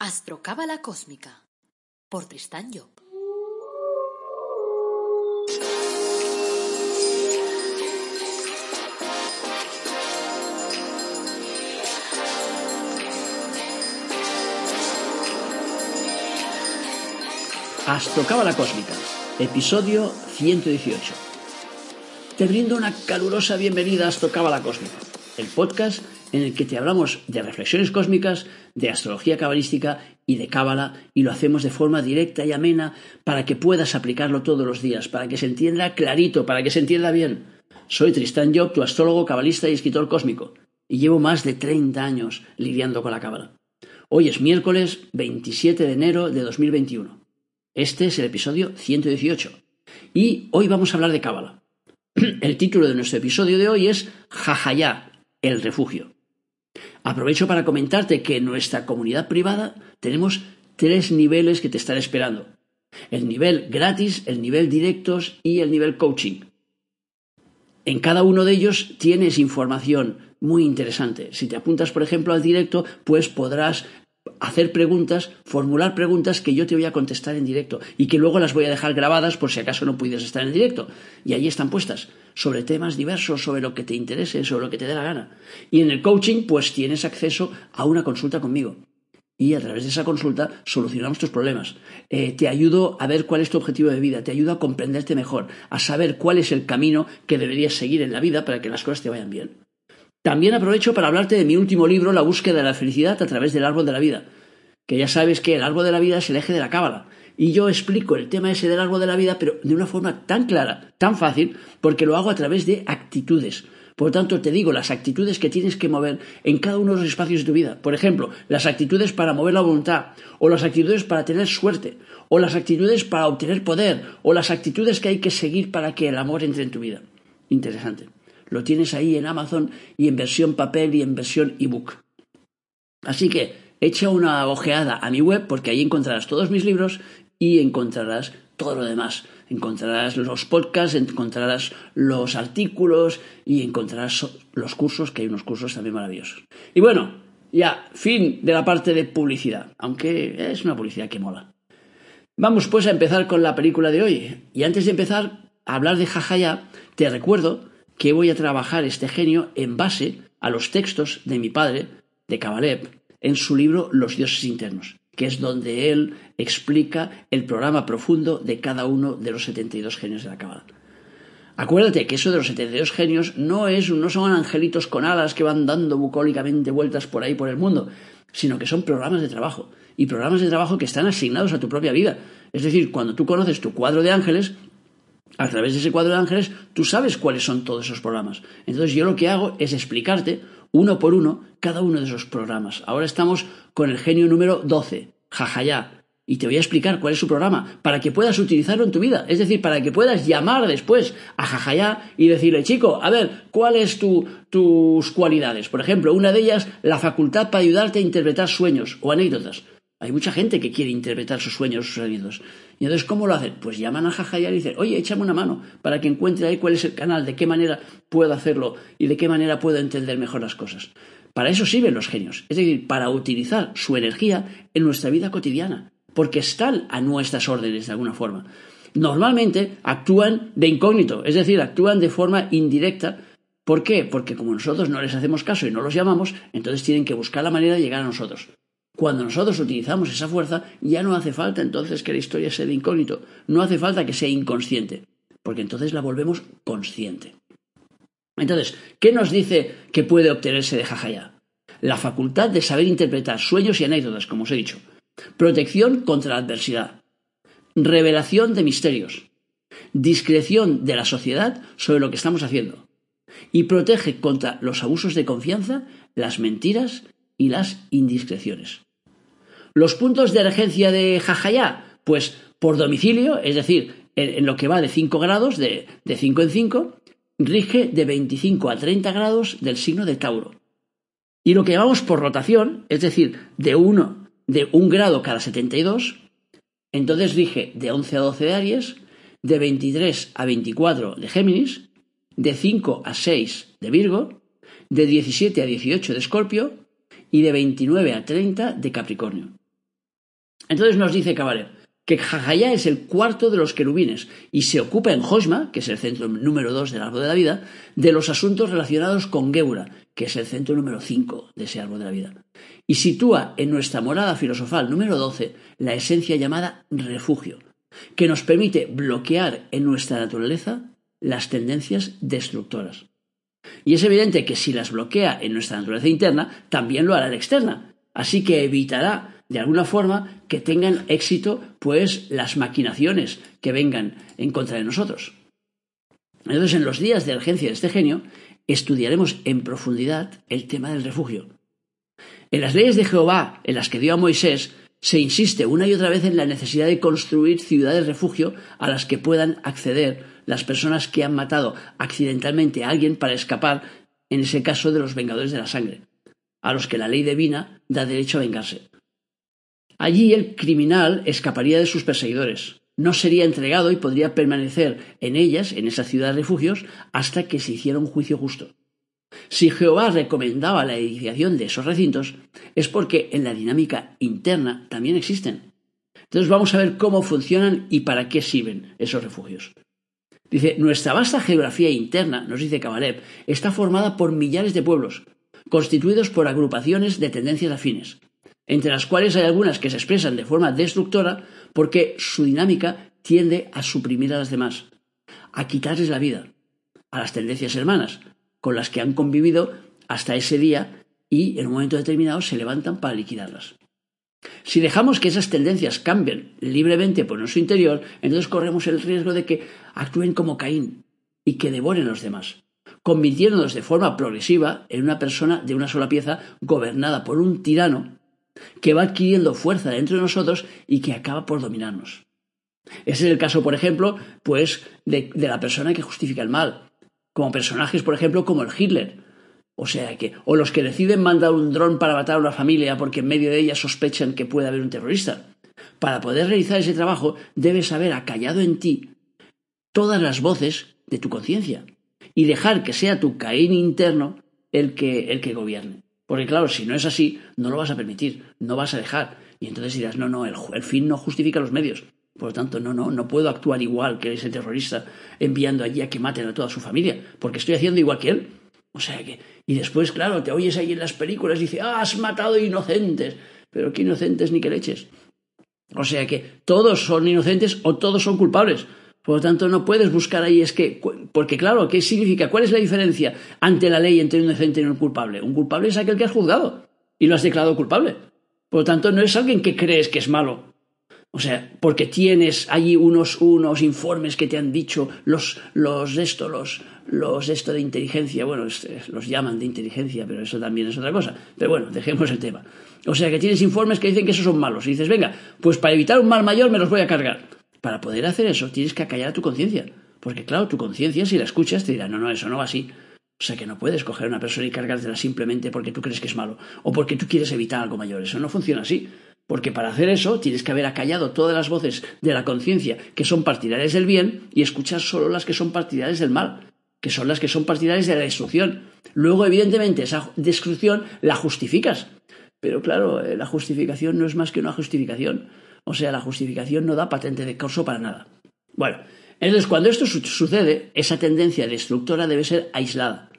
Astrocábala Cósmica por Tristán Job. Astrocábala Cósmica, episodio 118. Te brindo una calurosa bienvenida a Astrocábala Cósmica, el podcast en el que te hablamos de reflexiones cósmicas, de astrología cabalística y de cábala, y lo hacemos de forma directa y amena para que puedas aplicarlo todos los días, para que se entienda clarito, para que se entienda bien. Soy Tristán Job, tu astrólogo, cabalista y escritor cósmico, y llevo más de 30 años lidiando con la cábala. Hoy es miércoles 27 de enero de 2021. Este es el episodio 118. Y hoy vamos a hablar de cábala. El título de nuestro episodio de hoy es Jajayá, el refugio. Aprovecho para comentarte que en nuestra comunidad privada tenemos tres niveles que te están esperando. El nivel gratis, el nivel directos y el nivel coaching. En cada uno de ellos tienes información muy interesante. Si te apuntas, por ejemplo, al directo, pues podrás hacer preguntas, formular preguntas que yo te voy a contestar en directo y que luego las voy a dejar grabadas por si acaso no pudieras estar en directo. Y ahí están puestas, sobre temas diversos, sobre lo que te interese, sobre lo que te dé la gana. Y en el coaching, pues tienes acceso a una consulta conmigo. Y a través de esa consulta solucionamos tus problemas. Eh, te ayudo a ver cuál es tu objetivo de vida, te ayudo a comprenderte mejor, a saber cuál es el camino que deberías seguir en la vida para que las cosas te vayan bien. También aprovecho para hablarte de mi último libro, La búsqueda de la felicidad a través del árbol de la vida, que ya sabes que el árbol de la vida es el eje de la cábala. Y yo explico el tema ese del árbol de la vida, pero de una forma tan clara, tan fácil, porque lo hago a través de actitudes. Por tanto, te digo las actitudes que tienes que mover en cada uno de los espacios de tu vida. Por ejemplo, las actitudes para mover la voluntad, o las actitudes para tener suerte, o las actitudes para obtener poder, o las actitudes que hay que seguir para que el amor entre en tu vida. Interesante. Lo tienes ahí en Amazon y en versión papel y en versión ebook. Así que echa una ojeada a mi web porque ahí encontrarás todos mis libros y encontrarás todo lo demás. Encontrarás los podcasts, encontrarás los artículos y encontrarás los cursos, que hay unos cursos también maravillosos. Y bueno, ya, fin de la parte de publicidad, aunque es una publicidad que mola. Vamos pues a empezar con la película de hoy. Y antes de empezar a hablar de Jajaya, te recuerdo que voy a trabajar este genio en base a los textos de mi padre, de Kabalev, en su libro Los dioses internos, que es donde él explica el programa profundo de cada uno de los 72 genios de la Kabbalah. Acuérdate que eso de los 72 genios no, es, no son angelitos con alas que van dando bucólicamente vueltas por ahí por el mundo, sino que son programas de trabajo, y programas de trabajo que están asignados a tu propia vida. Es decir, cuando tú conoces tu cuadro de ángeles, a través de ese cuadro de ángeles, tú sabes cuáles son todos esos programas. Entonces yo lo que hago es explicarte uno por uno cada uno de esos programas. Ahora estamos con el genio número 12, Jajayá. Y te voy a explicar cuál es su programa, para que puedas utilizarlo en tu vida. Es decir, para que puedas llamar después a Jajayá y decirle, chico, a ver, ¿cuáles tu, tus cualidades? Por ejemplo, una de ellas, la facultad para ayudarte a interpretar sueños o anécdotas. Hay mucha gente que quiere interpretar sus sueños, sus anécdotas. Y entonces, ¿cómo lo hacen? Pues llaman a Jajayá y dicen, oye, échame una mano para que encuentre ahí cuál es el canal, de qué manera puedo hacerlo y de qué manera puedo entender mejor las cosas. Para eso sirven los genios, es decir, para utilizar su energía en nuestra vida cotidiana, porque están a nuestras órdenes de alguna forma. Normalmente actúan de incógnito, es decir, actúan de forma indirecta. ¿Por qué? Porque como nosotros no les hacemos caso y no los llamamos, entonces tienen que buscar la manera de llegar a nosotros. Cuando nosotros utilizamos esa fuerza, ya no hace falta entonces que la historia sea de incógnito, no hace falta que sea inconsciente, porque entonces la volvemos consciente. Entonces, ¿qué nos dice que puede obtenerse de Jajaya? La facultad de saber interpretar sueños y anécdotas, como os he dicho. Protección contra la adversidad. Revelación de misterios. Discreción de la sociedad sobre lo que estamos haciendo. Y protege contra los abusos de confianza, las mentiras y las indiscreciones. Los puntos de regencia de Jajayá, pues por domicilio, es decir, en, lo que va de 5 grados, de, de 5 en 5, rige de 25 a 30 grados del signo de Tauro. Y lo que llamamos por rotación, es decir, de 1 de un grado cada 72, entonces rige de 11 a 12 de Aries, de 23 a 24 de Géminis, de 5 a 6 de Virgo, de 17 a 18 de Escorpio y de 29 a 30 de Capricornio. Entonces nos dice Kabbalah que Jajaya es el cuarto de los querubines y se ocupa en Hosma, que es el centro número dos del árbol de la vida, de los asuntos relacionados con Geura, que es el centro número cinco de ese árbol de la vida. Y sitúa en nuestra morada filosofal número doce la esencia llamada refugio, que nos permite bloquear en nuestra naturaleza las tendencias destructoras. Y es evidente que si las bloquea en nuestra naturaleza interna, también lo hará en externa. Así que evitará de alguna forma que tengan éxito pues las maquinaciones que vengan en contra de nosotros. Entonces, en los días de urgencia de este genio, estudiaremos en profundidad el tema del refugio. En las leyes de Jehová, en las que dio a Moisés, se insiste una y otra vez en la necesidad de construir ciudades refugio a las que puedan acceder las personas que han matado accidentalmente a alguien para escapar, en ese caso de los vengadores de la sangre, a los que la ley divina da derecho a vengarse. Allí el criminal escaparía de sus perseguidores, no sería entregado y podría permanecer en ellas, en esa ciudad de refugios, hasta que se hiciera un juicio justo. Si Jehová recomendaba la edificación de esos recintos, es porque en la dinámica interna también existen. Entonces vamos a ver cómo funcionan y para qué sirven esos refugios. Dice, nuestra vasta geografía interna, nos dice Cabaleb, está formada por millares de pueblos, constituidos por agrupaciones de tendencias afines entre las cuales hay algunas que se expresan de forma destructora porque su dinámica tiende a suprimir a las demás, a quitarles la vida, a las tendencias hermanas, con las que han convivido hasta ese día y en un momento determinado se levantan para liquidarlas. Si dejamos que esas tendencias cambien libremente por nuestro interior, entonces corremos el riesgo de que actúen como Caín y que devoren a los demás, convirtiéndonos de forma progresiva en una persona de una sola pieza gobernada por un tirano que va adquiriendo fuerza dentro de nosotros y que acaba por dominarnos. Ese es el caso, por ejemplo, pues, de, la persona que justifica el mal, como personajes, por ejemplo, como el Hitler. O sea que, o los que deciden mandar un dron para matar a una familia porque en medio de ella sospechan que puede haber un terrorista. Para poder realizar ese trabajo, debes haber acallado en ti todas las voces de tu conciencia y dejar que sea tu Caín interno el que, el que gobierne. Porque claro, si no es así, no lo vas a permitir, no vas a dejar. Y entonces dirás, no, no, el, fin no justifica los medios. Por lo tanto, no, no, no puedo actuar igual que ese terrorista enviando allí a que maten a toda su familia, porque estoy haciendo igual que él. O sea que, y después, claro, te oyes ahí en las películas y dices, ah, has matado inocentes. Pero qué inocentes ni qué leches. O sea que todos son inocentes o todos son culpables. Por lo tanto, no puedes buscar ahí, es que, porque claro, ¿qué significa? ¿Cuál es la diferencia ante la ley entre un inocente y un culpable? Un culpable es aquel que has juzgado y lo has declarado culpable. Por lo tanto, no es alguien que crees que es malo. O sea, porque tienes allí unos, unos informes que te han dicho los, los de esto, los, los de esto de inteligencia, bueno, los llaman de inteligencia, pero eso también es otra cosa. Pero bueno, dejemos el tema. O sea, que tienes informes que dicen que esos son malos. Y dices, venga, pues para evitar un mal mayor me los voy a cargar. Para poder hacer eso tienes que acallar a tu conciencia. Porque claro, tu conciencia si la escuchas te dirá, no, no, eso no va así. O sea que no puedes coger a una persona y cargártela simplemente porque tú crees que es malo o porque tú quieres evitar algo mayor. Eso no funciona así. Porque para hacer eso tienes que haber acallado todas las voces de la conciencia que son partidarias del bien y escuchar solo las que son partidarias del mal, que son las que son partidarias de la destrucción. Luego, evidentemente, esa destrucción la justificas. Pero claro, eh, la justificación no es más que una justificación. O sea, la justificación no da patente de curso para nada. Bueno, entonces cuando esto sucede, esa tendencia destructora debe ser aislada,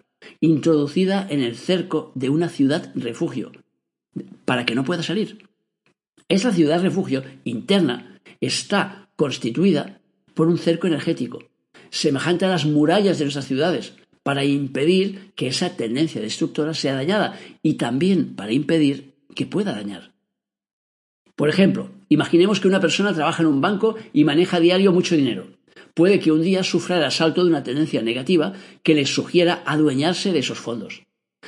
introducida en el cerco de una ciudad refugio, para que no pueda salir. Esa ciudad refugio interna está constituida por un cerco energético, semejante a las murallas de nuestras ciudades, para impedir que esa tendencia destructora sea dañada y también para impedir que pueda dañar. Por ejemplo, imaginemos que una persona trabaja en un banco y maneja a diario mucho dinero. Puede que un día sufra el asalto de una tendencia negativa que le sugiera adueñarse de esos fondos.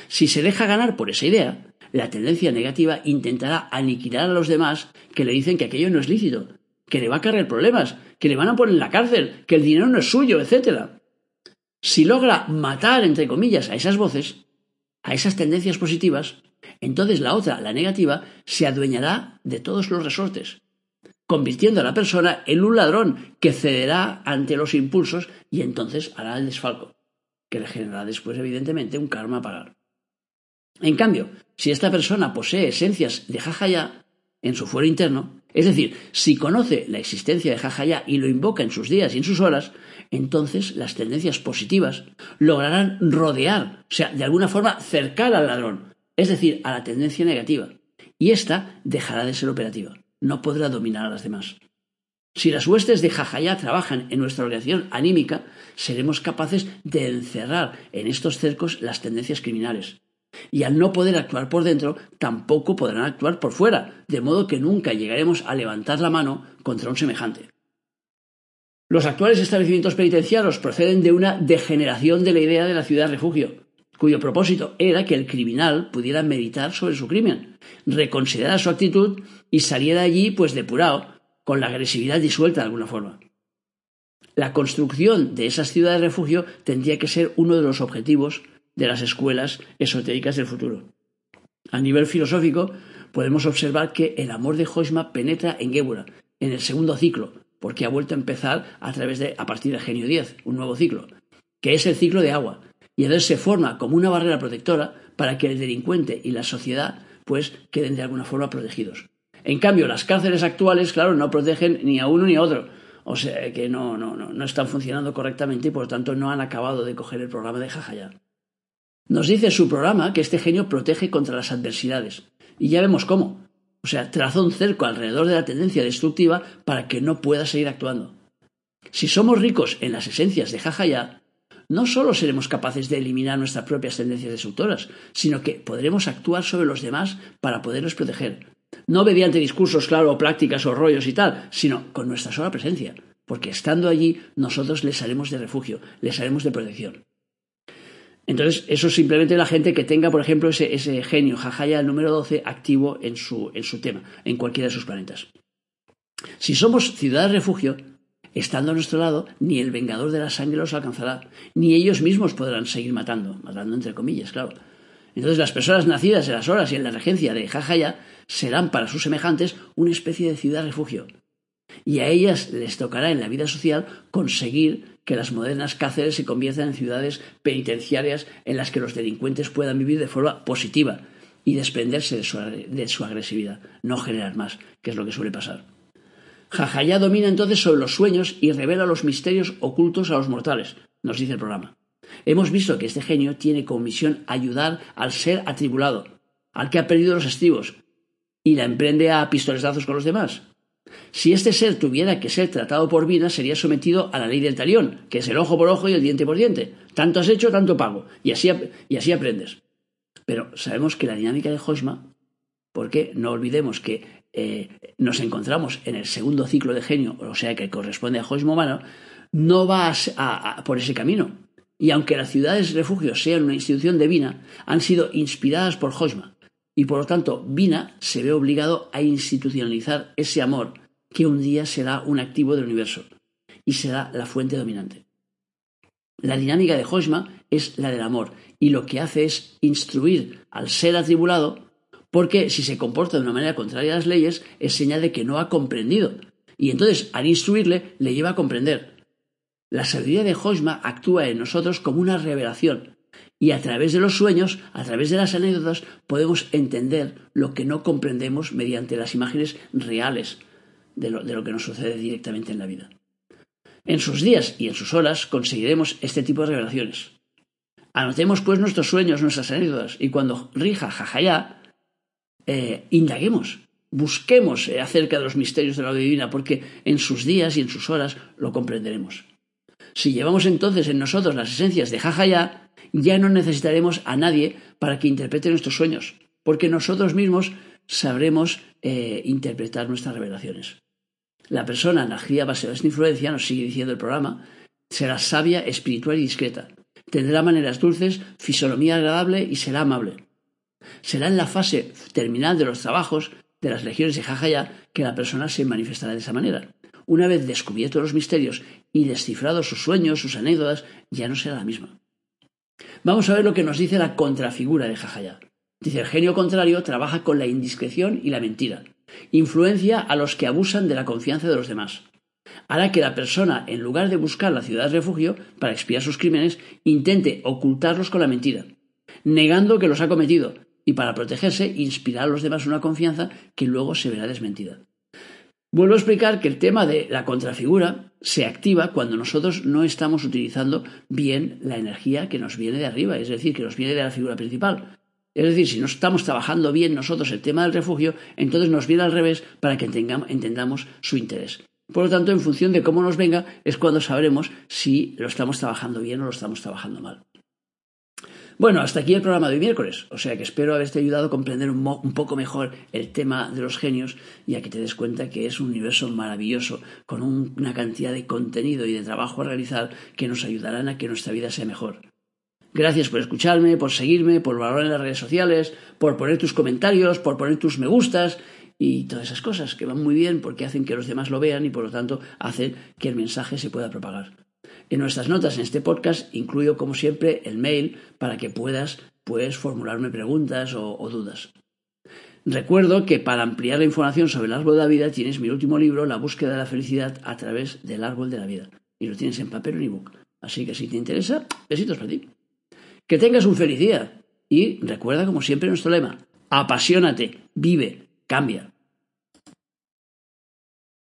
Si se deja ganar por esa idea, la tendencia negativa intentará aniquilar a los demás que le dicen que aquello no es lícito, que le va a cargar problemas, que le van a poner en la cárcel, que el dinero no es suyo, etc. Si logra matar, entre comillas, a esas voces, a esas tendencias positivas, entonces la otra, la negativa, se adueñará de todos los resortes, convirtiendo a la persona en un ladrón que cederá ante los impulsos y entonces hará el desfalco, que le generará después, evidentemente, un karma a pagar. En cambio, si esta persona posee esencias de jajaya en su fuero interno, Es decir, si conoce la existencia de Jajaya y lo invoca en sus días y en sus horas, entonces las tendencias positivas lograrán rodear, o sea, de alguna forma cercar al ladrón, es decir, a la tendencia negativa, y ésta dejará de ser operativa, no podrá dominar a las demás. Si las huestes de Jajaya trabajan en nuestra organización anímica, seremos capaces de encerrar en estos cercos las tendencias criminales, y al no poder actuar por dentro, tampoco podrán actuar por fuera, de modo que nunca llegaremos a levantar la mano contra un semejante. Los actuales establecimientos penitenciarios proceden de una degeneración de la idea de la ciudad refugio, cuyo propósito era que el criminal pudiera meditar sobre su crimen, reconsiderar su actitud y saliera allí pues depurado, con la agresividad disuelta de alguna forma. La construcción de esas ciudades refugio tendría que ser uno de los objetivos de las escuelas esotéricas del futuro. A nivel filosófico, podemos observar que el amor de Hoisma penetra en Gébora, en el segundo ciclo, porque ha vuelto a empezar a través de a partir del genio 10, un nuevo ciclo, que es el ciclo de agua, y entonces se forma como una barrera protectora para que el delincuente y la sociedad pues queden de alguna forma protegidos. En cambio, las cárceles actuales, claro, no protegen ni a uno ni a otro. O sea que no, no, no, no están funcionando correctamente y por lo tanto no han acabado de coger el programa de Jajaya. Nos dice su programa que este genio protege contra las adversidades. Y ya vemos cómo. O sea, traza un cerco alrededor de la tendencia destructiva para que no pueda seguir actuando. Si somos ricos en las esencias de Jajaya, no solo seremos capaces de eliminar nuestras propias tendencias destructoras, sino que podremos actuar sobre los demás para poderlos proteger. No mediante discursos, claro, o prácticas o rollos y tal, sino con nuestra sola presencia. Porque estando allí, nosotros les haremos de refugio, les haremos de protección. Entonces, eso es simplemente la gente que tenga, por ejemplo, ese, genio Jajaya número 12 activo en su, en su tema, en cualquiera de sus planetas. Si somos ciudad refugio, estando a nuestro lado, ni el vengador de la sangre los alcanzará, ni ellos mismos podrán seguir matando, matando entre comillas, claro. Entonces las personas nacidas en las horas y en la regencia de Jajaya serán para sus semejantes una especie de ciudad refugio. Y a ellas les tocará en la vida social conseguir que las modernas cárceles se conviertan en ciudades penitenciarias en las que los delincuentes puedan vivir de forma positiva y desprenderse de su, agresividad, no generar más, que es lo que suele pasar. Jajayá domina entonces sobre los sueños y revela los misterios ocultos a los mortales, nos dice el programa. Hemos visto que este genio tiene como misión ayudar al ser atribulado, al que ha perdido los estribos, y la emprende a pistolezazos con los demás. Si este ser tuviera que ser tratado por vida, sería sometido a la ley del talión, que es el ojo por ojo y el diente por diente. Tanto has hecho, tanto pago. Y así, y así aprendes. Pero sabemos que la dinámica de Hoshma, porque no olvidemos que eh, nos encontramos en el segundo ciclo de genio, o sea que corresponde a Hoshma humano, no va por ese camino. Y aunque las ciudades refugios sean una institución divina, han sido inspiradas por Hoshma. Y por lo tanto, Vina se ve obligado a institucionalizar ese amor que un día será un activo del universo y será la fuente dominante. La dinámica de Hoshma es la del amor y lo que hace es instruir al ser atribulado porque si se comporta de una manera contraria a las leyes es señal de que no ha comprendido y entonces al instruirle le lleva a comprender. La sabiduría de Hoshma actúa en nosotros como una revelación y a través de los sueños, a través de las anécdotas, podemos entender lo que no comprendemos mediante las imágenes reales de lo, que nos sucede directamente en la vida. En sus días y en sus horas conseguiremos este tipo de revelaciones. Anotemos pues nuestros sueños, nuestras anécdotas, y cuando rija jajaya, eh, indaguemos, busquemos eh, acerca de los misterios de la divina, porque en sus días y en sus horas lo comprenderemos. Si llevamos entonces en nosotros las esencias de jajaya, ya no necesitaremos a nadie para que interprete nuestros sueños, porque nosotros mismos sabremos eh, interpretar nuestras revelaciones. La persona nacida bajo esta influencia, nos sigue diciendo el programa, será sabia, espiritual y discreta. Tendrá maneras dulces, fisonomía agradable y será amable. Será en la fase terminal de los trabajos de las legiones de Jajaya que la persona se manifestará de esa manera. Una vez descubiertos los misterios y descifrados sus sueños, sus anécdotas, ya no será la misma. Vamos a ver lo que nos dice la contrafigura de Jajaya. Dice, el genio contrario trabaja con la indiscreción y la mentira. Influencia a los que abusan de la confianza de los demás. Hará que la persona, en lugar de buscar la ciudad de refugio para expiar sus crímenes, intente ocultarlos con la mentira, negando que los ha cometido, y para protegerse, inspirar a los demás una confianza que luego se verá desmentida. Vuelvo a explicar que el tema de la contrafigura se activa cuando nosotros no estamos utilizando bien la energía que nos viene de arriba, es decir, que nos viene de la figura principal. Es decir, si no estamos trabajando bien nosotros el tema del refugio, entonces nos viene al revés para que entendamos su interés. Por lo tanto, en función de cómo nos venga, es cuando sabremos si lo estamos trabajando bien o lo estamos trabajando mal. Bueno, hasta aquí el programa de hoy miércoles, o sea que espero haberte ayudado a comprender un, poco mejor el tema de los genios y a que te des cuenta que es un universo maravilloso con una cantidad de contenido y de trabajo a realizar que nos ayudarán a que nuestra vida sea mejor. Gracias por escucharme, por seguirme, por valorar en las redes sociales, por poner tus comentarios, por poner tus me gustas y todas esas cosas que van muy bien porque hacen que los demás lo vean y por lo tanto hacen que el mensaje se pueda propagar. En nuestras notas en este podcast incluyo como siempre el mail para que puedas pues, formularme preguntas o, dudas. Recuerdo que para ampliar la información sobre el árbol de la vida tienes mi último libro, La búsqueda de la felicidad a través del árbol de la vida. Y lo tienes en papel o en ebook. Así que si te interesa, besitos para ti. Que tengas un feliz día. Y recuerda como siempre nuestro lema, apasionate, vive, cambia.